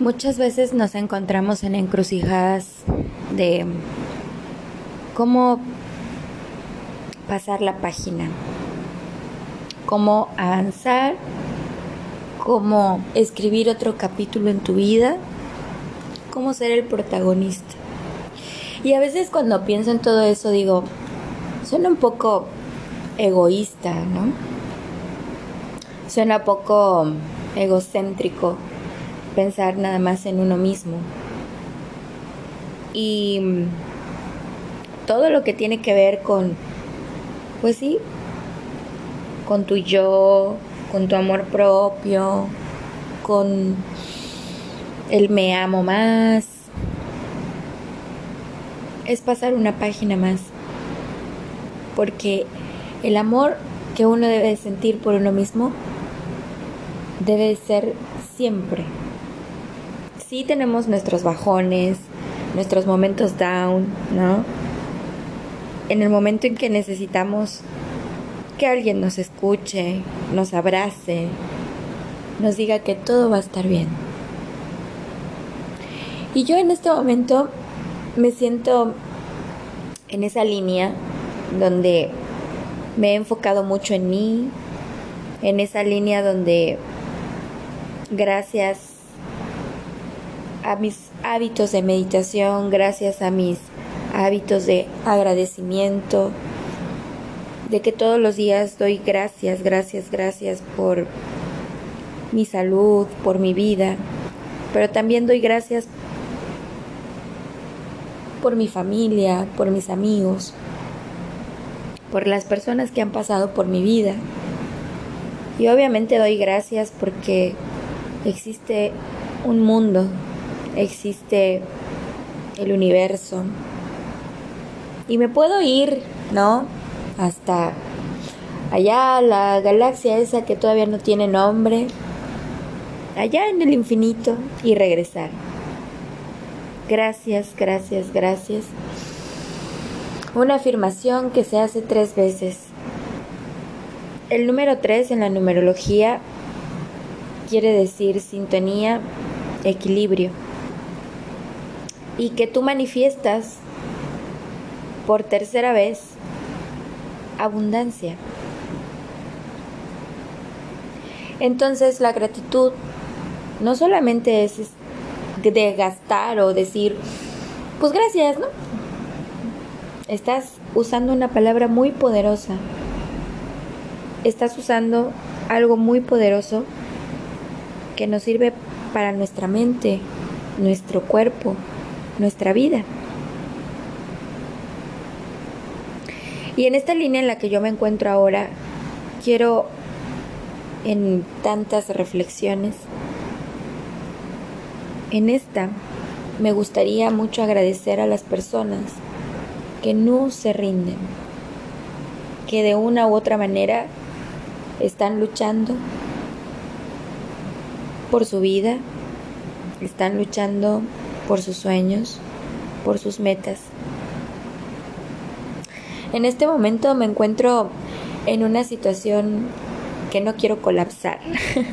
Muchas veces nos encontramos en encrucijadas de cómo pasar la página, cómo avanzar, cómo escribir otro capítulo en tu vida, cómo ser el protagonista. Y a veces cuando pienso en todo eso digo, suena un poco egoísta, ¿no? Suena poco egocéntrico pensar nada más en uno mismo. Y todo lo que tiene que ver con, pues sí, con tu yo, con tu amor propio, con el me amo más, es pasar una página más. Porque el amor que uno debe sentir por uno mismo debe ser siempre sí tenemos nuestros bajones, nuestros momentos down, ¿no? En el momento en que necesitamos que alguien nos escuche, nos abrace, nos diga que todo va a estar bien. Y yo en este momento me siento en esa línea donde me he enfocado mucho en mí, en esa línea donde gracias a mis hábitos de meditación, gracias a mis hábitos de agradecimiento, de que todos los días doy gracias, gracias, gracias por mi salud, por mi vida, pero también doy gracias por mi familia, por mis amigos, por las personas que han pasado por mi vida. Y obviamente doy gracias porque existe un mundo existe el universo. Y me puedo ir, ¿no? Hasta allá, la galaxia esa que todavía no tiene nombre, allá en el infinito y regresar. Gracias, gracias, gracias. Una afirmación que se hace tres veces. El número tres en la numerología quiere decir sintonía, equilibrio y que tú manifiestas por tercera vez abundancia. Entonces la gratitud no solamente es de gastar o decir, pues gracias, ¿no? Estás usando una palabra muy poderosa. Estás usando algo muy poderoso que nos sirve para nuestra mente, nuestro cuerpo, nuestra vida. Y en esta línea en la que yo me encuentro ahora, quiero en tantas reflexiones, en esta me gustaría mucho agradecer a las personas que no se rinden, que de una u otra manera están luchando por su vida, están luchando por sus sueños, por sus metas. En este momento me encuentro en una situación que no quiero colapsar.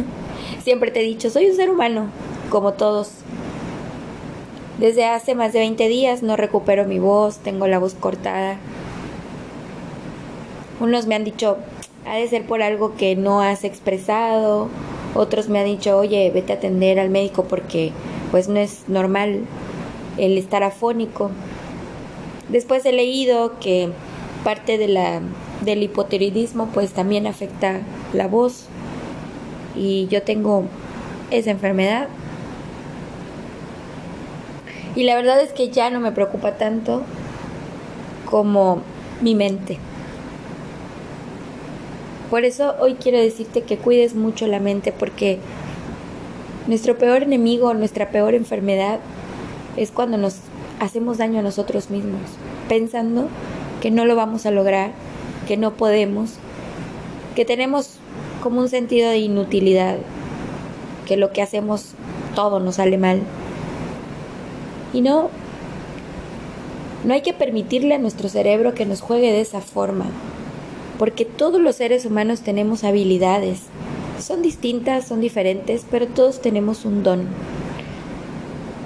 Siempre te he dicho, soy un ser humano, como todos. Desde hace más de 20 días no recupero mi voz, tengo la voz cortada. Unos me han dicho, ha de ser por algo que no has expresado. Otros me han dicho, oye, vete a atender al médico porque pues no es normal el estar afónico. Después he leído que parte de la, del hipotiroidismo pues también afecta la voz y yo tengo esa enfermedad. Y la verdad es que ya no me preocupa tanto como mi mente. Por eso hoy quiero decirte que cuides mucho la mente porque nuestro peor enemigo, nuestra peor enfermedad es cuando nos hacemos daño a nosotros mismos, pensando que no lo vamos a lograr, que no podemos, que tenemos como un sentido de inutilidad, que lo que hacemos todo nos sale mal. Y no, no hay que permitirle a nuestro cerebro que nos juegue de esa forma, porque todos los seres humanos tenemos habilidades, son distintas, son diferentes, pero todos tenemos un don.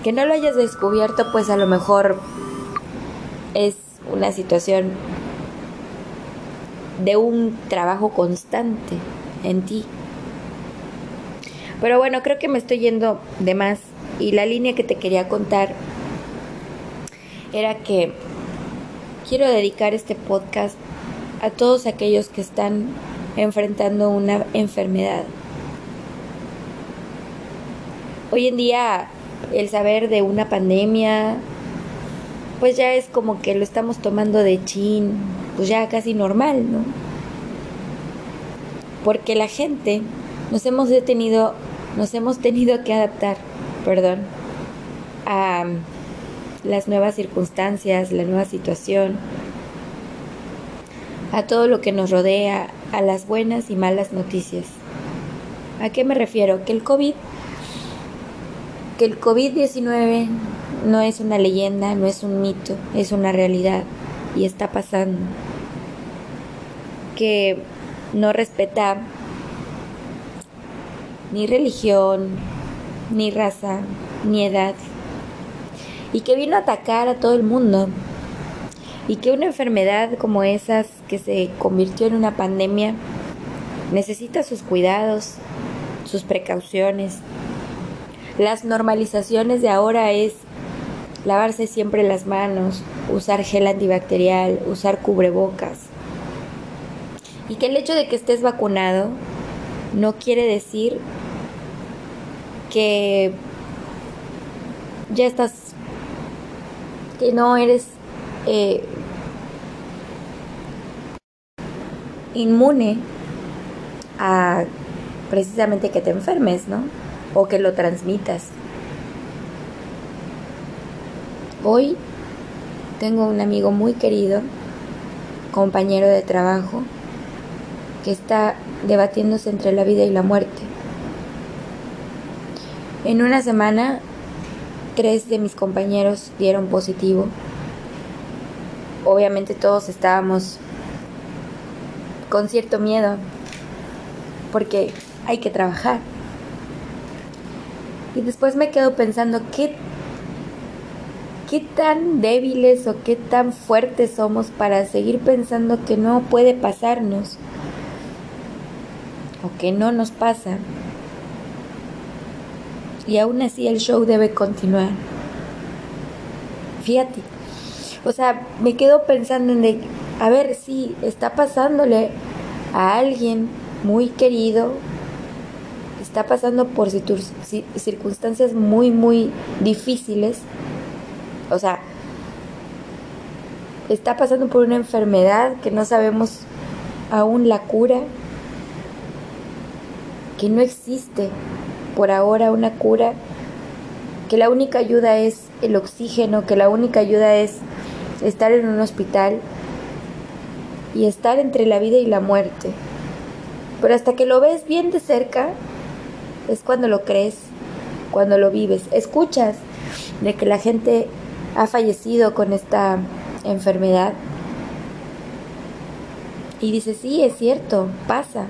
que no lo hayas descubierto, pues a lo mejor es una situación de un trabajo constante en ti. Pero bueno, creo que me estoy yendo de más y la línea que te quería contar era que quiero dedicar este podcast a todos aquellos que están enfrentando una enfermedad. Hoy en día el saber de una pandemia, pues ya es como que lo estamos tomando de chin, pues ya casi normal, ¿no? Porque la gente nos hemos detenido, nos hemos tenido que adaptar, perdón, a las nuevas circunstancias, la nueva situación, a todo lo que nos rodea, a las buenas y malas noticias. ¿A qué me refiero? Que el COVID que el COVID-19 no es una leyenda, no es un mito, es una realidad y está pasando. Que no respeta ni religión, ni raza, ni edad. Y que vino a atacar a todo el mundo. Y que una enfermedad como esas que se convirtió en una pandemia necesita sus cuidados, sus precauciones, las normalizaciones de ahora es lavarse siempre las manos, usar gel antibacterial, usar cubrebocas. Y que el hecho de que estés vacunado no quiere decir que ya estás, que no eres eh, inmune a precisamente que te enfermes, ¿no? o que lo transmitas. Hoy tengo un amigo muy querido, compañero de trabajo, que está debatiéndose entre la vida y la muerte. En una semana, tres de mis compañeros dieron positivo. Obviamente todos estábamos con cierto miedo, porque hay que trabajar. Y después me quedo pensando qué, qué tan débiles o qué tan fuertes somos para seguir pensando que no puede pasarnos o que no nos pasa. Y aún así el show debe continuar. Fíjate. O sea, me quedo pensando en a ver, si está pasándole a alguien muy querido, está pasando por circunstancias muy, muy difíciles, o sea, está pasando por una enfermedad que no sabemos aún la cura, que no existe por ahora una cura, que la única ayuda es el oxígeno, que la única ayuda es estar en un hospital y estar entre la vida y la muerte. Pero hasta que lo ves bien de cerca, es cuando lo crees, cuando lo vives. Escuchas de que la gente ha fallecido con esta enfermedad y dices, sí, es cierto, pasa.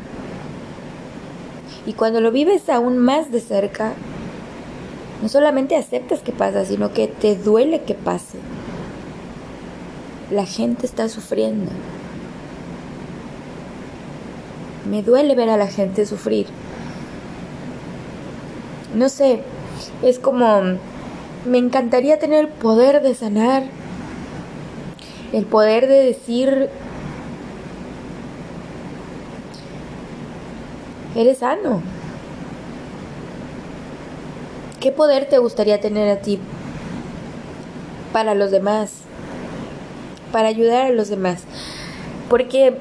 Y cuando lo vives aún más de cerca, no solamente aceptas que pasa, sino que te duele que pase. La gente está sufriendo. Me duele ver a la gente sufrir no sé, es como, me encantaría tener el poder de sanar, el poder de decir, eres sano. ¿Qué poder te gustaría tener a ti para los demás? Para ayudar a los demás. Porque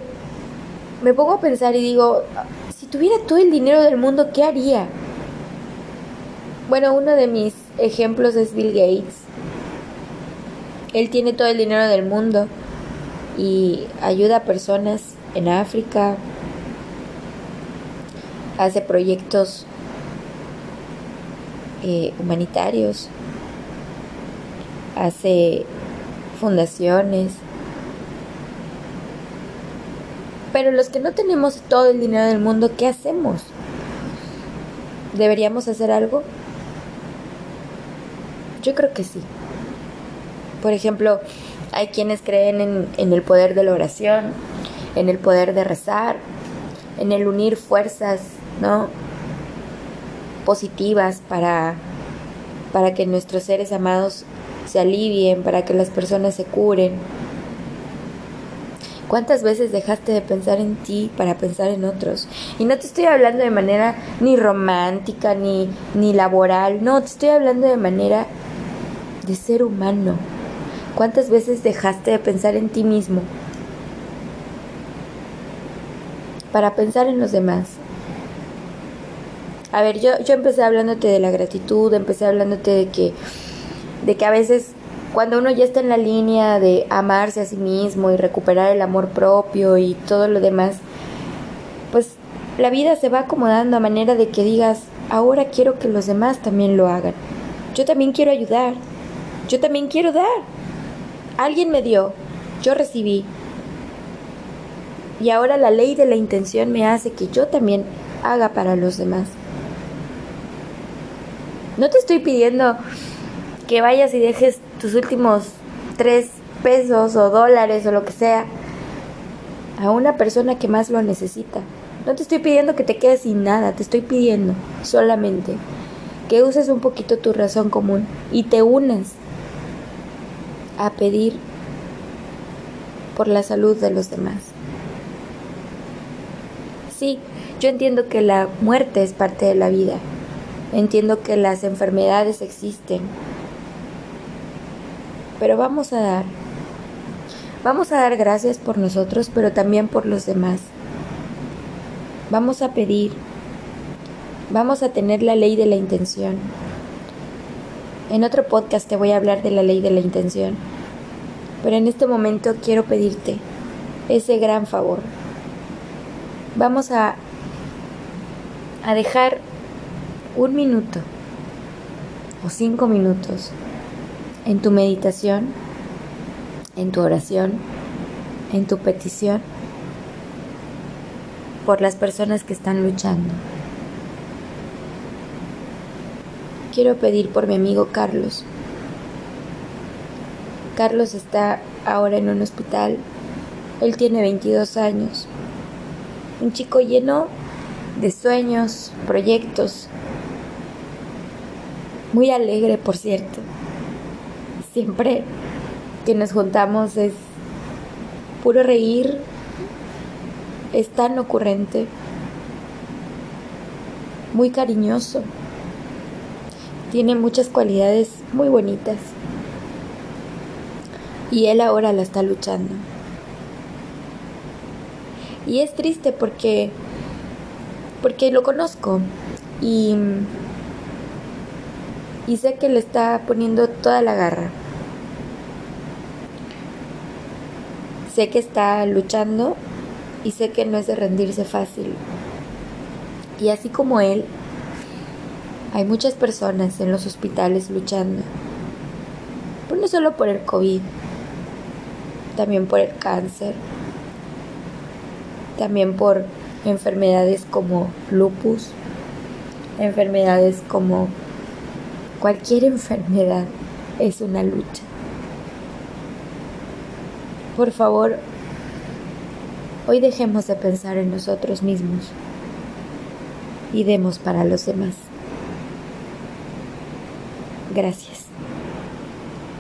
me pongo a pensar y digo, si tuviera todo el dinero del mundo, ¿qué haría? Bueno, uno de mis ejemplos es Bill Gates. Él tiene todo el dinero del mundo y ayuda a personas en África, hace proyectos eh, humanitarios, hace fundaciones. Pero los que no tenemos todo el dinero del mundo, ¿qué hacemos? ¿Deberíamos hacer algo? Yo creo que sí. Por ejemplo, hay quienes creen en, en el poder de la oración, en el poder de rezar, en el unir fuerzas, ¿no? positivas para, para que nuestros seres amados se alivien, para que las personas se curen. ¿Cuántas veces dejaste de pensar en ti para pensar en otros? Y no te estoy hablando de manera ni romántica ni, ni laboral, no, te estoy hablando de manera de ser humano. ¿Cuántas veces dejaste de pensar en ti mismo para pensar en los demás. A ver, yo, yo empecé hablándote de la gratitud, empecé hablándote de que, de que a veces cuando uno ya está en la línea de amarse a sí mismo y recuperar el amor propio y todo lo demás, pues la vida se va acomodando a manera de que digas, ahora quiero que los demás también lo hagan. Yo también quiero ayudar. Yo también quiero dar. Alguien me dio, yo recibí. Y ahora la ley de la intención me hace que yo también haga para los demás. No te estoy pidiendo que vayas y dejes tus últimos tres pesos o dólares o lo que sea a una persona que más lo necesita. No te estoy pidiendo que te quedes sin nada, te estoy pidiendo solamente que uses un poquito tu razón común y te unas a pedir por la salud de los demás. Sí, yo entiendo que la muerte es parte de la vida. Entiendo que las enfermedades existen. Pero vamos a dar. Vamos a dar gracias por nosotros, pero también por los demás. Vamos a pedir. Vamos a tener la ley de la intención. En otro podcast te voy a hablar de la ley de la intención. Pero en este momento quiero pedirte ese gran favor vamos a, a dejar un minuto o cinco minutos en tu meditación, en tu oración, en tu petición por las personas que están luchando. Quiero pedir por mi amigo Carlos. Carlos está ahora en un hospital. Él tiene 22 años un chico lleno de sueños, proyectos, muy alegre, por cierto. Siempre que nos juntamos es puro reír, es tan ocurrente, muy cariñoso, tiene muchas cualidades muy bonitas y él ahora la está luchando. Y es triste porque, porque lo conozco y, y sé que le está poniendo toda la garra. Sé que está luchando y sé que no es de rendirse fácil. Y así como él, hay muchas personas en los hospitales luchando. Pues no solo por el COVID, también por el cáncer, también por enfermedades como lupus, enfermedades como cualquier enfermedad es una lucha. Por favor, hoy dejemos de pensar en nosotros mismos y demos para los demás. Gracias.